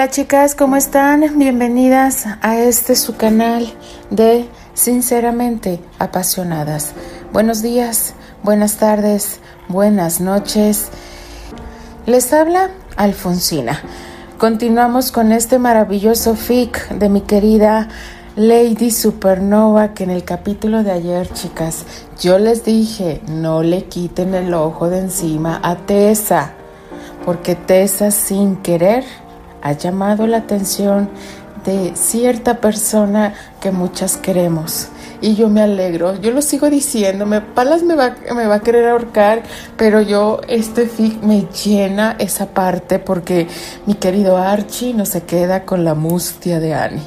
Hola chicas, ¿cómo están? Bienvenidas a este su canal de Sinceramente Apasionadas. Buenos días, buenas tardes, buenas noches. Les habla Alfonsina. Continuamos con este maravilloso fic de mi querida Lady Supernova que en el capítulo de ayer, chicas, yo les dije, no le quiten el ojo de encima a Tessa, porque Tessa sin querer ha llamado la atención de cierta persona que muchas queremos. Y yo me alegro, yo lo sigo diciéndome, Palas me va, me va a querer ahorcar, pero yo, este fic me llena esa parte porque mi querido Archie no se queda con la mustia de Annie.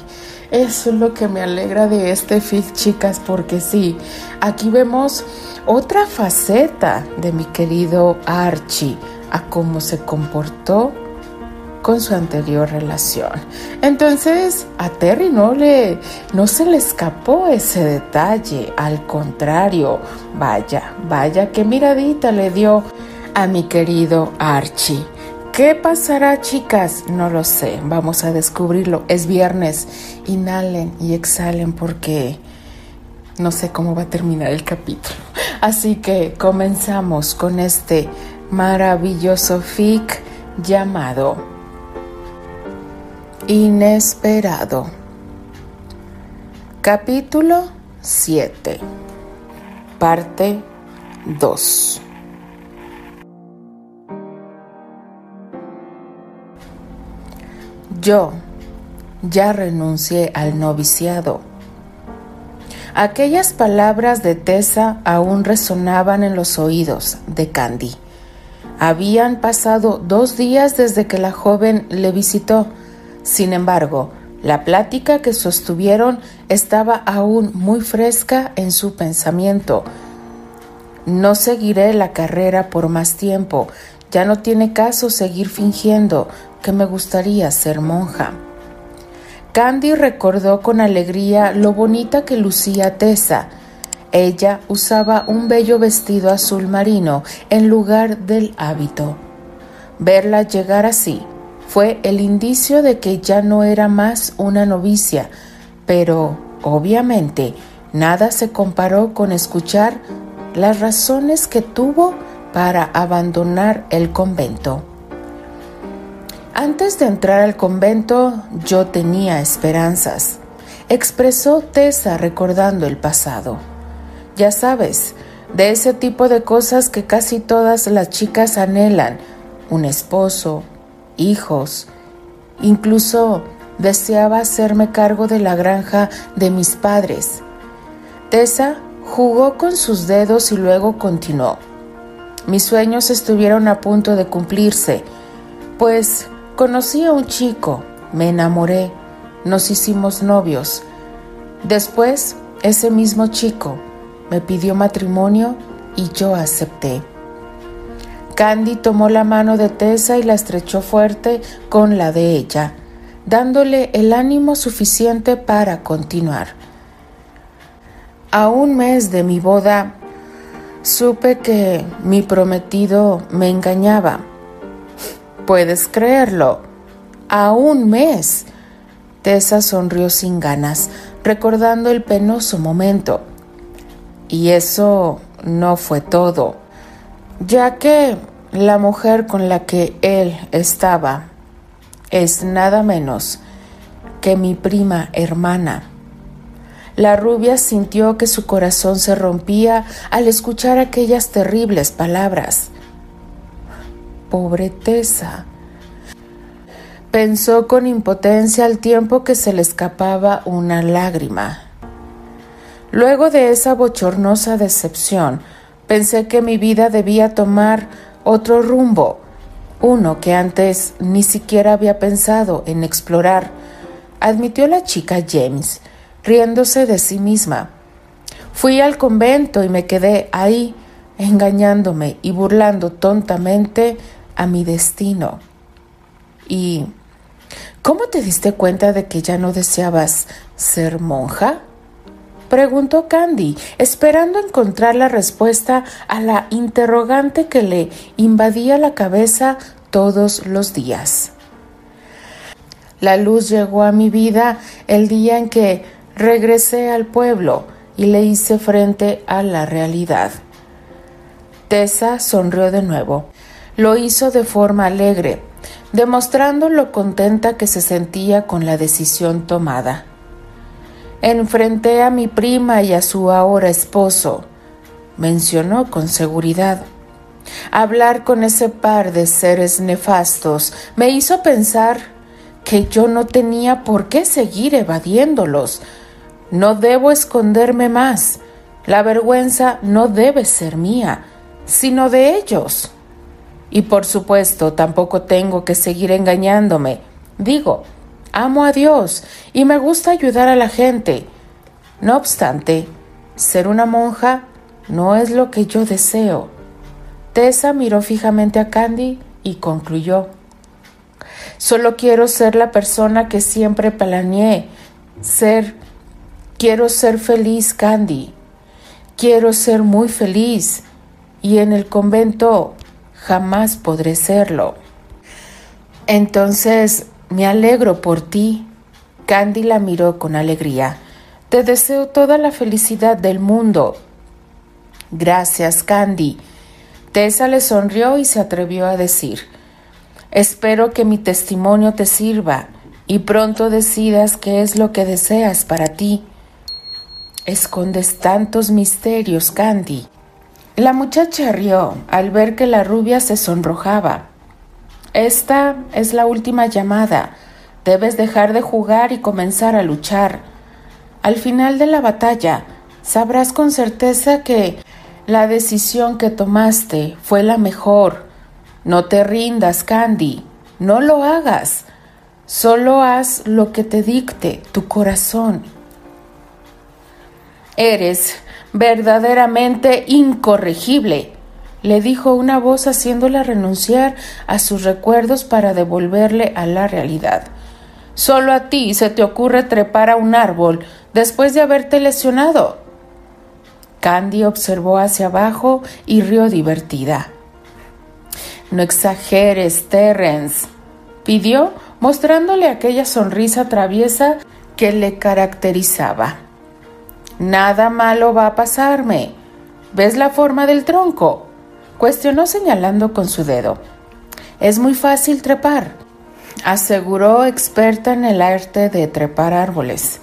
Eso es lo que me alegra de este fic, chicas, porque sí, aquí vemos otra faceta de mi querido Archie, a cómo se comportó con su anterior relación. Entonces a Terry no le no se le escapó ese detalle, al contrario, vaya, vaya qué miradita le dio a mi querido Archie. ¿Qué pasará, chicas? No lo sé. Vamos a descubrirlo. Es viernes. Inhalen y exhalen porque no sé cómo va a terminar el capítulo. Así que comenzamos con este maravilloso fic llamado Inesperado. Capítulo 7. Parte 2. Yo ya renuncié al noviciado. Aquellas palabras de Tessa aún resonaban en los oídos de Candy. Habían pasado dos días desde que la joven le visitó sin embargo, la plática que sostuvieron estaba aún muy fresca en su pensamiento. No seguiré la carrera por más tiempo. Ya no tiene caso seguir fingiendo que me gustaría ser monja. Candy recordó con alegría lo bonita que lucía Tessa. Ella usaba un bello vestido azul marino en lugar del hábito. Verla llegar así, fue el indicio de que ya no era más una novicia, pero obviamente nada se comparó con escuchar las razones que tuvo para abandonar el convento. Antes de entrar al convento yo tenía esperanzas, expresó Tessa recordando el pasado. Ya sabes, de ese tipo de cosas que casi todas las chicas anhelan, un esposo, hijos. Incluso deseaba hacerme cargo de la granja de mis padres. Tessa jugó con sus dedos y luego continuó. Mis sueños estuvieron a punto de cumplirse, pues conocí a un chico, me enamoré, nos hicimos novios. Después, ese mismo chico me pidió matrimonio y yo acepté. Candy tomó la mano de Tessa y la estrechó fuerte con la de ella, dándole el ánimo suficiente para continuar. A un mes de mi boda, supe que mi prometido me engañaba. ¿Puedes creerlo? A un mes. Tessa sonrió sin ganas, recordando el penoso momento. Y eso no fue todo ya que la mujer con la que él estaba es nada menos que mi prima hermana. La rubia sintió que su corazón se rompía al escuchar aquellas terribles palabras. Pobre Tessa. Pensó con impotencia al tiempo que se le escapaba una lágrima. Luego de esa bochornosa decepción, Pensé que mi vida debía tomar otro rumbo, uno que antes ni siquiera había pensado en explorar, admitió la chica James, riéndose de sí misma. Fui al convento y me quedé ahí, engañándome y burlando tontamente a mi destino. ¿Y cómo te diste cuenta de que ya no deseabas ser monja? Preguntó Candy, esperando encontrar la respuesta a la interrogante que le invadía la cabeza todos los días. La luz llegó a mi vida el día en que regresé al pueblo y le hice frente a la realidad. Tessa sonrió de nuevo. Lo hizo de forma alegre, demostrando lo contenta que se sentía con la decisión tomada. Enfrenté a mi prima y a su ahora esposo, mencionó con seguridad. Hablar con ese par de seres nefastos me hizo pensar que yo no tenía por qué seguir evadiéndolos. No debo esconderme más. La vergüenza no debe ser mía, sino de ellos. Y por supuesto, tampoco tengo que seguir engañándome. Digo, amo a Dios y me gusta ayudar a la gente. No obstante, ser una monja no es lo que yo deseo. Tessa miró fijamente a Candy y concluyó. Solo quiero ser la persona que siempre planeé ser. Quiero ser feliz, Candy. Quiero ser muy feliz. Y en el convento jamás podré serlo. Entonces, me alegro por ti. Candy la miró con alegría. Te deseo toda la felicidad del mundo. Gracias, Candy. Tessa le sonrió y se atrevió a decir, Espero que mi testimonio te sirva y pronto decidas qué es lo que deseas para ti. Escondes tantos misterios, Candy. La muchacha rió al ver que la rubia se sonrojaba. Esta es la última llamada. Debes dejar de jugar y comenzar a luchar. Al final de la batalla, sabrás con certeza que la decisión que tomaste fue la mejor. No te rindas, Candy. No lo hagas. Solo haz lo que te dicte tu corazón. Eres verdaderamente incorregible, le dijo una voz haciéndola renunciar a sus recuerdos para devolverle a la realidad. Solo a ti se te ocurre trepar a un árbol después de haberte lesionado. Candy observó hacia abajo y rió divertida. No exageres, Terence, pidió, mostrándole aquella sonrisa traviesa que le caracterizaba. Nada malo va a pasarme. ¿Ves la forma del tronco? Cuestionó señalando con su dedo. Es muy fácil trepar, aseguró experta en el arte de trepar árboles.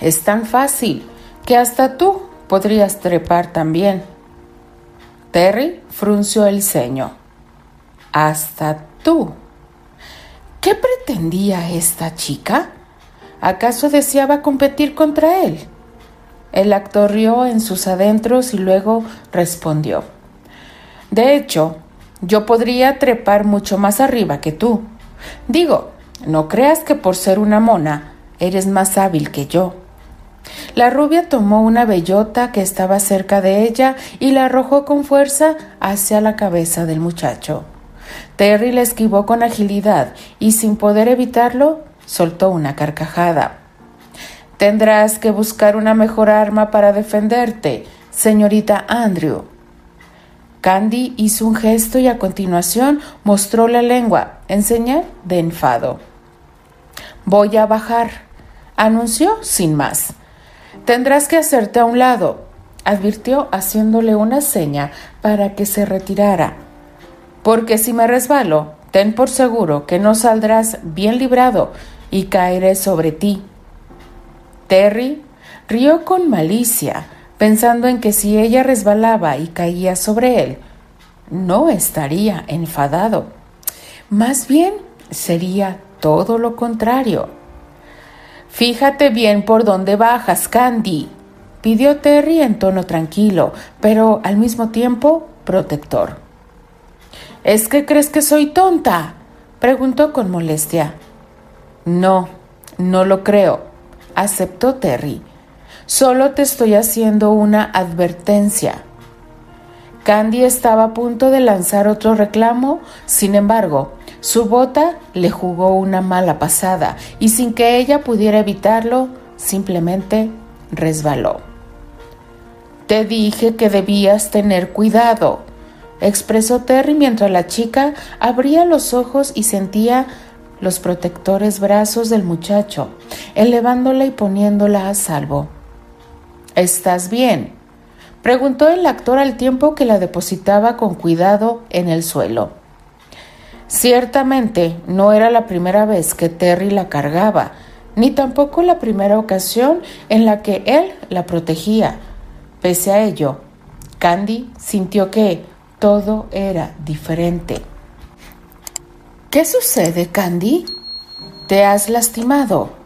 Es tan fácil que hasta tú podrías trepar también. Terry frunció el ceño. Hasta tú. ¿Qué pretendía esta chica? ¿Acaso deseaba competir contra él? El actor rió en sus adentros y luego respondió. De hecho, yo podría trepar mucho más arriba que tú. Digo, no creas que por ser una mona eres más hábil que yo. La rubia tomó una bellota que estaba cerca de ella y la arrojó con fuerza hacia la cabeza del muchacho. Terry la esquivó con agilidad y sin poder evitarlo, soltó una carcajada. Tendrás que buscar una mejor arma para defenderte, señorita Andrew. Candy hizo un gesto y a continuación mostró la lengua en señal de enfado. Voy a bajar, anunció sin más. Tendrás que hacerte a un lado, advirtió haciéndole una seña para que se retirara. Porque si me resbalo, ten por seguro que no saldrás bien librado y caeré sobre ti. Terry rió con malicia, pensando en que si ella resbalaba y caía sobre él, no estaría enfadado. Más bien sería todo lo contrario. Fíjate bien por dónde bajas, Candy, pidió Terry en tono tranquilo, pero al mismo tiempo protector. ¿Es que crees que soy tonta? preguntó con molestia. No, no lo creo, aceptó Terry. Solo te estoy haciendo una advertencia. Candy estaba a punto de lanzar otro reclamo, sin embargo, su bota le jugó una mala pasada y sin que ella pudiera evitarlo, simplemente resbaló. Te dije que debías tener cuidado, expresó Terry mientras la chica abría los ojos y sentía los protectores brazos del muchacho, elevándola y poniéndola a salvo. ¿Estás bien? preguntó el actor al tiempo que la depositaba con cuidado en el suelo. Ciertamente no era la primera vez que Terry la cargaba, ni tampoco la primera ocasión en la que él la protegía. Pese a ello, Candy sintió que todo era diferente. ¿Qué sucede, Candy? ¿Te has lastimado?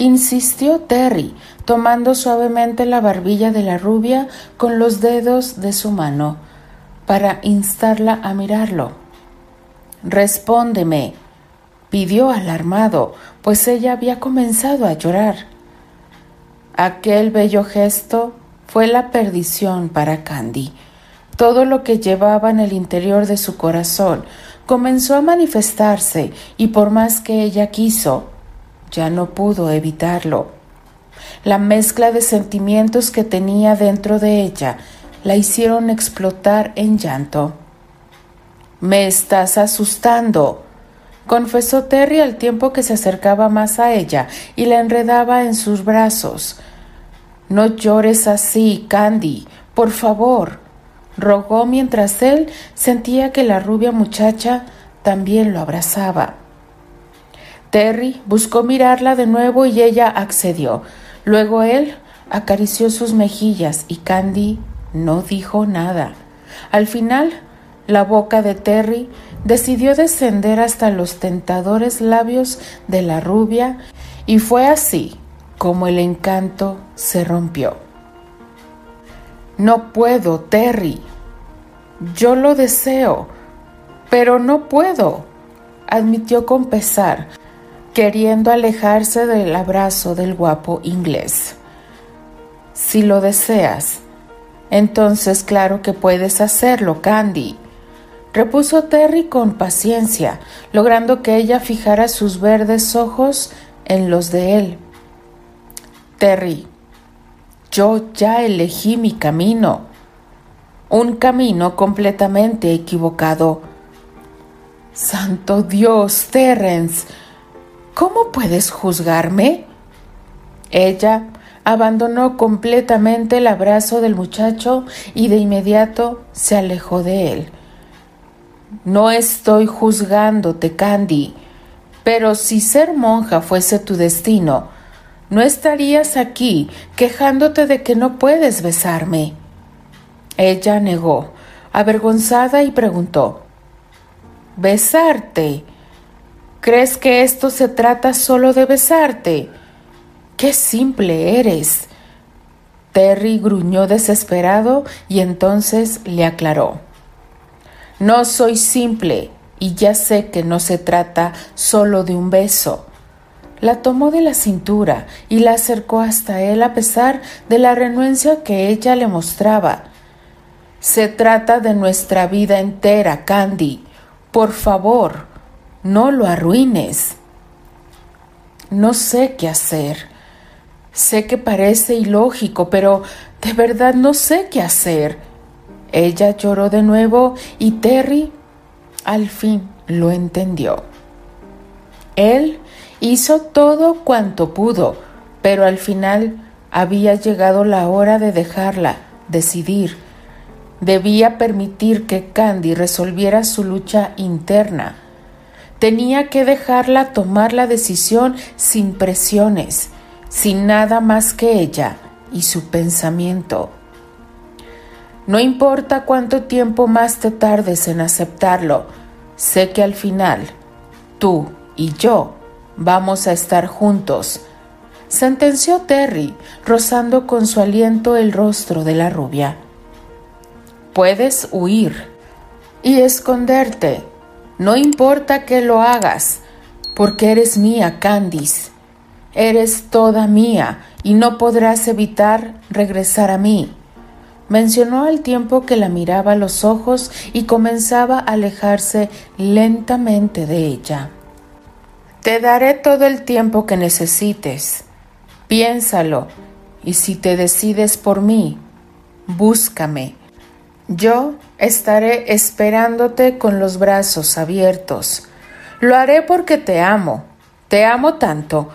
Insistió Terry, tomando suavemente la barbilla de la rubia con los dedos de su mano, para instarla a mirarlo. Respóndeme, pidió alarmado, pues ella había comenzado a llorar. Aquel bello gesto fue la perdición para Candy. Todo lo que llevaba en el interior de su corazón comenzó a manifestarse y por más que ella quiso, ya no pudo evitarlo. La mezcla de sentimientos que tenía dentro de ella la hicieron explotar en llanto. Me estás asustando, confesó Terry al tiempo que se acercaba más a ella y la enredaba en sus brazos. No llores así, Candy, por favor, rogó mientras él sentía que la rubia muchacha también lo abrazaba. Terry buscó mirarla de nuevo y ella accedió. Luego él acarició sus mejillas y Candy no dijo nada. Al final, la boca de Terry decidió descender hasta los tentadores labios de la rubia y fue así como el encanto se rompió. No puedo, Terry. Yo lo deseo, pero no puedo, admitió con pesar, queriendo alejarse del abrazo del guapo inglés. Si lo deseas, entonces claro que puedes hacerlo, Candy, repuso Terry con paciencia, logrando que ella fijara sus verdes ojos en los de él. Terry, yo ya elegí mi camino, un camino completamente equivocado. Santo Dios, Terence, ¿cómo puedes juzgarme? Ella abandonó completamente el abrazo del muchacho y de inmediato se alejó de él. No estoy juzgándote, Candy, pero si ser monja fuese tu destino, no estarías aquí quejándote de que no puedes besarme. Ella negó, avergonzada, y preguntó ¿Besarte? ¿Crees que esto se trata solo de besarte? ¡Qué simple eres! Terry gruñó desesperado y entonces le aclaró. No soy simple y ya sé que no se trata solo de un beso. La tomó de la cintura y la acercó hasta él a pesar de la renuencia que ella le mostraba. Se trata de nuestra vida entera, Candy. Por favor, no lo arruines. No sé qué hacer. Sé que parece ilógico, pero de verdad no sé qué hacer. Ella lloró de nuevo y Terry al fin lo entendió. Él Hizo todo cuanto pudo, pero al final había llegado la hora de dejarla, decidir. Debía permitir que Candy resolviera su lucha interna. Tenía que dejarla tomar la decisión sin presiones, sin nada más que ella y su pensamiento. No importa cuánto tiempo más te tardes en aceptarlo, sé que al final, tú y yo Vamos a estar juntos, sentenció Terry, rozando con su aliento el rostro de la rubia. Puedes huir y esconderte, no importa que lo hagas, porque eres mía, Candice. Eres toda mía y no podrás evitar regresar a mí. Mencionó al tiempo que la miraba a los ojos y comenzaba a alejarse lentamente de ella. Te daré todo el tiempo que necesites. Piénsalo, y si te decides por mí, búscame. Yo estaré esperándote con los brazos abiertos. Lo haré porque te amo, te amo tanto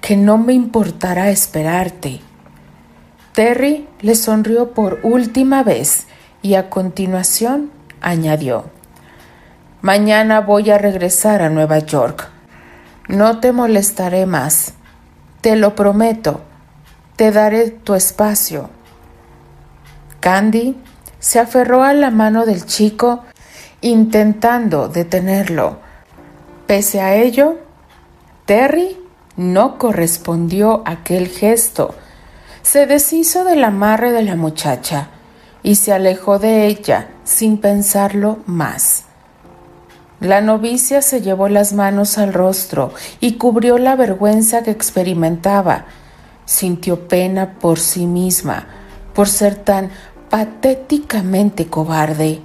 que no me importará esperarte. Terry le sonrió por última vez y a continuación añadió, Mañana voy a regresar a Nueva York. No te molestaré más. Te lo prometo. Te daré tu espacio. Candy se aferró a la mano del chico intentando detenerlo. Pese a ello, Terry no correspondió aquel gesto. Se deshizo del amarre de la muchacha y se alejó de ella sin pensarlo más. La novicia se llevó las manos al rostro y cubrió la vergüenza que experimentaba. Sintió pena por sí misma, por ser tan patéticamente cobarde.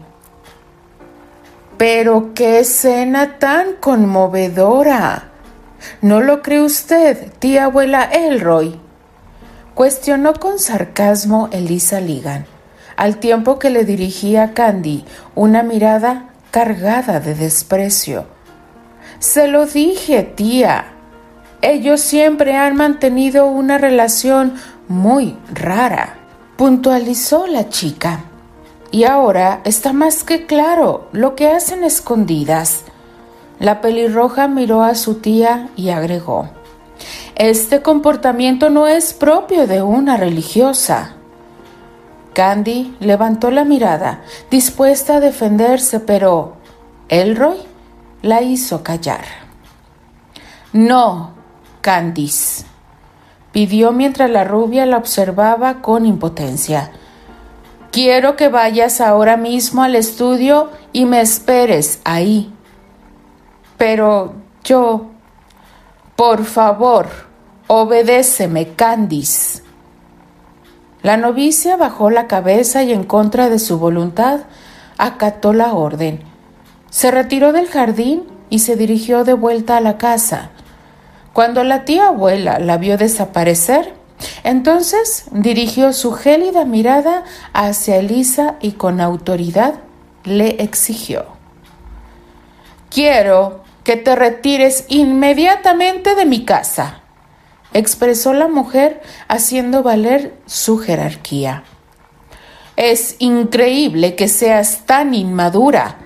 Pero qué escena tan conmovedora. ¿No lo cree usted, tía abuela Elroy? Cuestionó con sarcasmo Elisa Ligan, al tiempo que le dirigía a Candy una mirada cargada de desprecio. Se lo dije, tía. Ellos siempre han mantenido una relación muy rara, puntualizó la chica. Y ahora está más que claro lo que hacen escondidas. La pelirroja miró a su tía y agregó, Este comportamiento no es propio de una religiosa. Candy levantó la mirada, dispuesta a defenderse, pero Elroy la hizo callar. No, Candice, pidió mientras la rubia la observaba con impotencia. Quiero que vayas ahora mismo al estudio y me esperes ahí. Pero yo... Por favor, obedéceme, Candice. La novicia bajó la cabeza y en contra de su voluntad acató la orden. Se retiró del jardín y se dirigió de vuelta a la casa. Cuando la tía abuela la vio desaparecer, entonces dirigió su gélida mirada hacia Elisa y con autoridad le exigió. Quiero que te retires inmediatamente de mi casa, expresó la mujer haciendo valer su jerarquía. Es increíble que seas tan inmadura.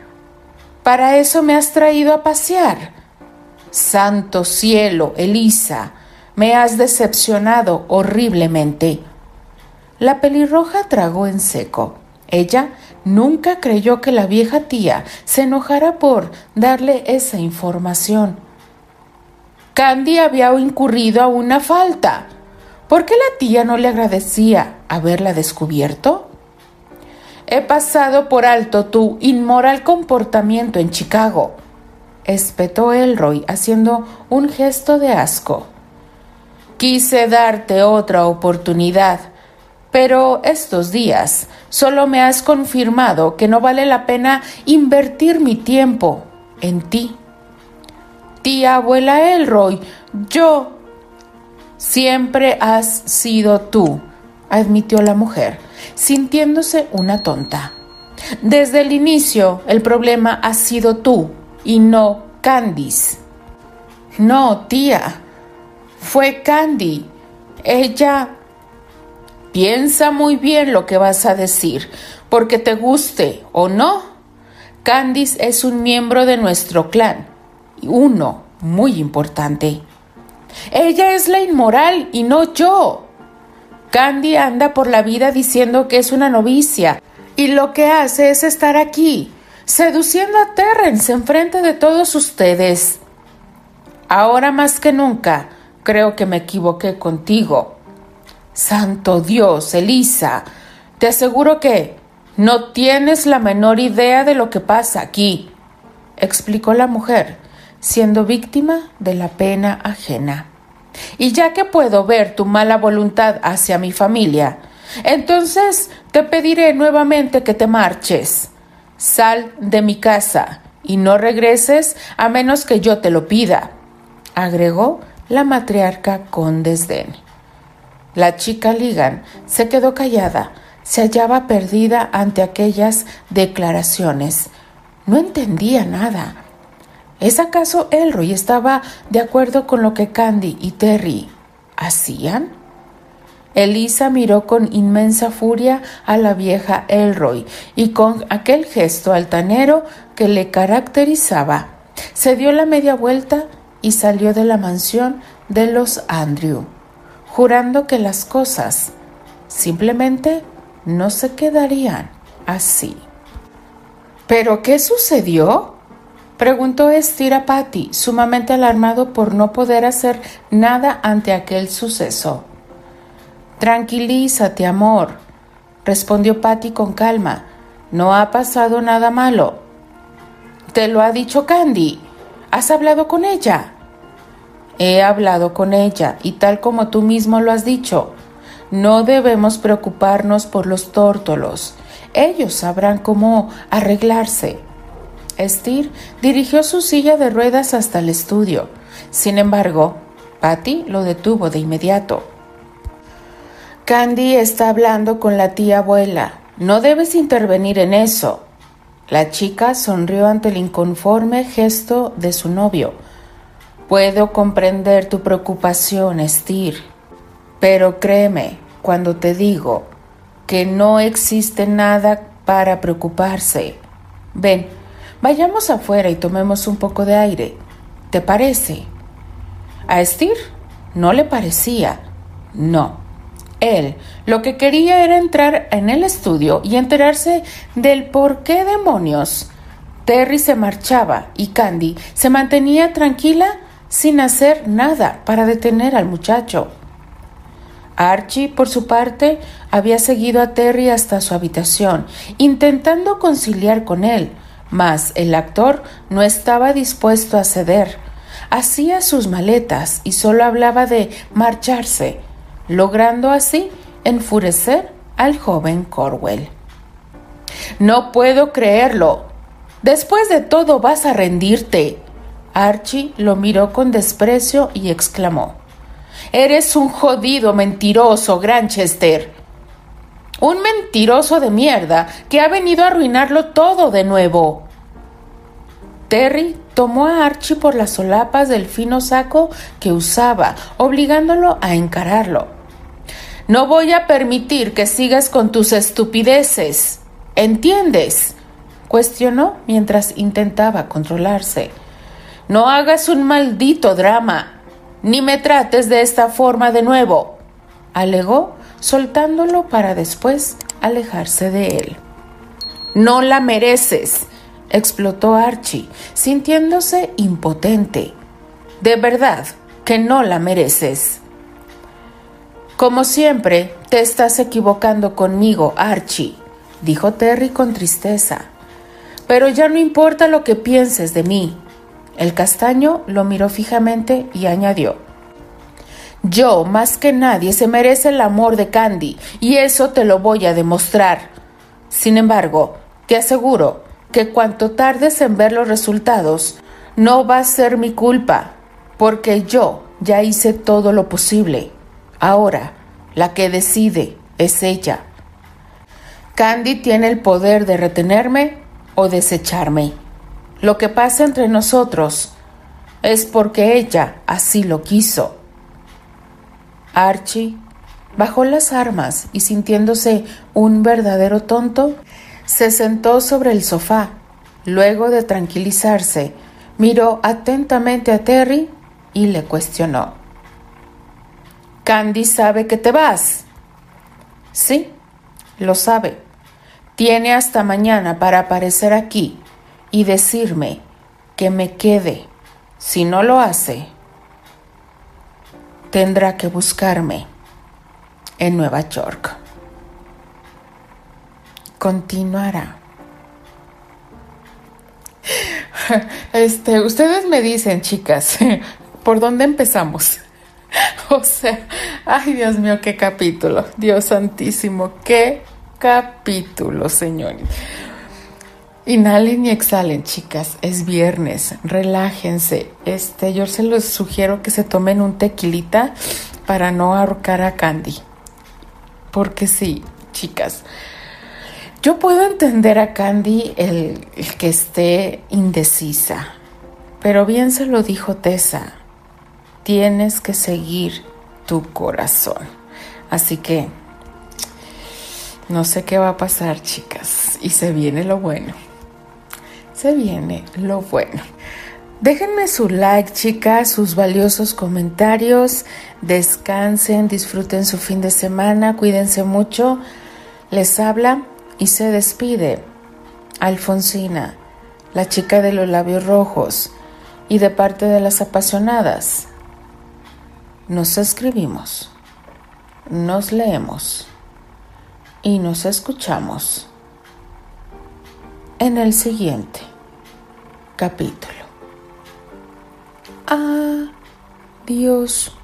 Para eso me has traído a pasear. Santo cielo, Elisa, me has decepcionado horriblemente. La pelirroja tragó en seco. Ella nunca creyó que la vieja tía se enojara por darle esa información. Candy había incurrido a una falta. ¿Por qué la tía no le agradecía haberla descubierto? He pasado por alto tu inmoral comportamiento en Chicago, espetó Elroy haciendo un gesto de asco. Quise darte otra oportunidad, pero estos días solo me has confirmado que no vale la pena invertir mi tiempo en ti. Tía abuela Elroy, yo... Siempre has sido tú, admitió la mujer, sintiéndose una tonta. Desde el inicio el problema ha sido tú y no Candice. No, tía, fue Candy. Ella Piensa muy bien lo que vas a decir, porque te guste o no. Candice es un miembro de nuestro clan, uno muy importante. Ella es la inmoral y no yo. Candy anda por la vida diciendo que es una novicia y lo que hace es estar aquí, seduciendo a Terrence en frente de todos ustedes. Ahora más que nunca, creo que me equivoqué contigo. Santo Dios, Elisa, te aseguro que no tienes la menor idea de lo que pasa aquí, explicó la mujer, siendo víctima de la pena ajena. Y ya que puedo ver tu mala voluntad hacia mi familia, entonces te pediré nuevamente que te marches. Sal de mi casa y no regreses a menos que yo te lo pida, agregó la matriarca con desdén. La chica Ligan se quedó callada, se hallaba perdida ante aquellas declaraciones. No entendía nada. ¿Es acaso Elroy estaba de acuerdo con lo que Candy y Terry hacían? Elisa miró con inmensa furia a la vieja Elroy y con aquel gesto altanero que le caracterizaba, se dio la media vuelta y salió de la mansión de los Andrew, jurando que las cosas simplemente no se quedarían así. ¿Pero qué sucedió? Preguntó Estira Patty, sumamente alarmado por no poder hacer nada ante aquel suceso. Tranquilízate, amor, respondió Patty con calma. No ha pasado nada malo. Te lo ha dicho Candy. ¿Has hablado con ella? He hablado con ella, y tal como tú mismo lo has dicho, no debemos preocuparnos por los tórtolos. Ellos sabrán cómo arreglarse. Steer dirigió su silla de ruedas hasta el estudio. Sin embargo, Patty lo detuvo de inmediato. Candy está hablando con la tía abuela. No debes intervenir en eso. La chica sonrió ante el inconforme gesto de su novio. Puedo comprender tu preocupación, Steer, pero créeme cuando te digo que no existe nada para preocuparse. Ven, Vayamos afuera y tomemos un poco de aire. ¿Te parece? A Estir no le parecía. No. Él lo que quería era entrar en el estudio y enterarse del por qué demonios Terry se marchaba y Candy se mantenía tranquila sin hacer nada para detener al muchacho. Archie, por su parte, había seguido a Terry hasta su habitación, intentando conciliar con él, mas el actor no estaba dispuesto a ceder. Hacía sus maletas y solo hablaba de marcharse, logrando así enfurecer al joven Corwell. No puedo creerlo. Después de todo vas a rendirte. Archie lo miró con desprecio y exclamó. Eres un jodido mentiroso, Granchester. Un mentiroso de mierda que ha venido a arruinarlo todo de nuevo. Terry tomó a Archie por las solapas del fino saco que usaba, obligándolo a encararlo. No voy a permitir que sigas con tus estupideces. ¿Entiendes? cuestionó mientras intentaba controlarse. No hagas un maldito drama, ni me trates de esta forma de nuevo, alegó soltándolo para después alejarse de él. No la mereces, explotó Archie, sintiéndose impotente. De verdad que no la mereces. Como siempre, te estás equivocando conmigo, Archie, dijo Terry con tristeza. Pero ya no importa lo que pienses de mí. El castaño lo miró fijamente y añadió. Yo, más que nadie, se merece el amor de Candy, y eso te lo voy a demostrar. Sin embargo, te aseguro que cuanto tardes en ver los resultados, no va a ser mi culpa, porque yo ya hice todo lo posible. Ahora, la que decide es ella. Candy tiene el poder de retenerme o desecharme. Lo que pasa entre nosotros es porque ella así lo quiso. Archie bajó las armas y sintiéndose un verdadero tonto, se sentó sobre el sofá. Luego de tranquilizarse, miró atentamente a Terry y le cuestionó. Candy sabe que te vas. Sí, lo sabe. Tiene hasta mañana para aparecer aquí y decirme que me quede. Si no lo hace, tendrá que buscarme en Nueva York. Continuará. Este, ustedes me dicen, chicas, ¿por dónde empezamos? O sea, ay Dios mío, qué capítulo. Dios santísimo, qué capítulo, señor. Inhalen y exhalen, chicas. Es viernes. Relájense. Este, yo se los sugiero que se tomen un tequilita para no ahorcar a Candy. Porque sí, chicas. Yo puedo entender a Candy el, el que esté indecisa. Pero bien se lo dijo Tessa, tienes que seguir tu corazón. Así que no sé qué va a pasar, chicas. Y se viene lo bueno. Se viene lo bueno. Déjenme su like, chicas, sus valiosos comentarios. Descansen, disfruten su fin de semana, cuídense mucho. Les habla y se despide Alfonsina, la chica de los labios rojos, y de parte de las apasionadas. Nos escribimos, nos leemos y nos escuchamos en el siguiente capítulo. Adiós.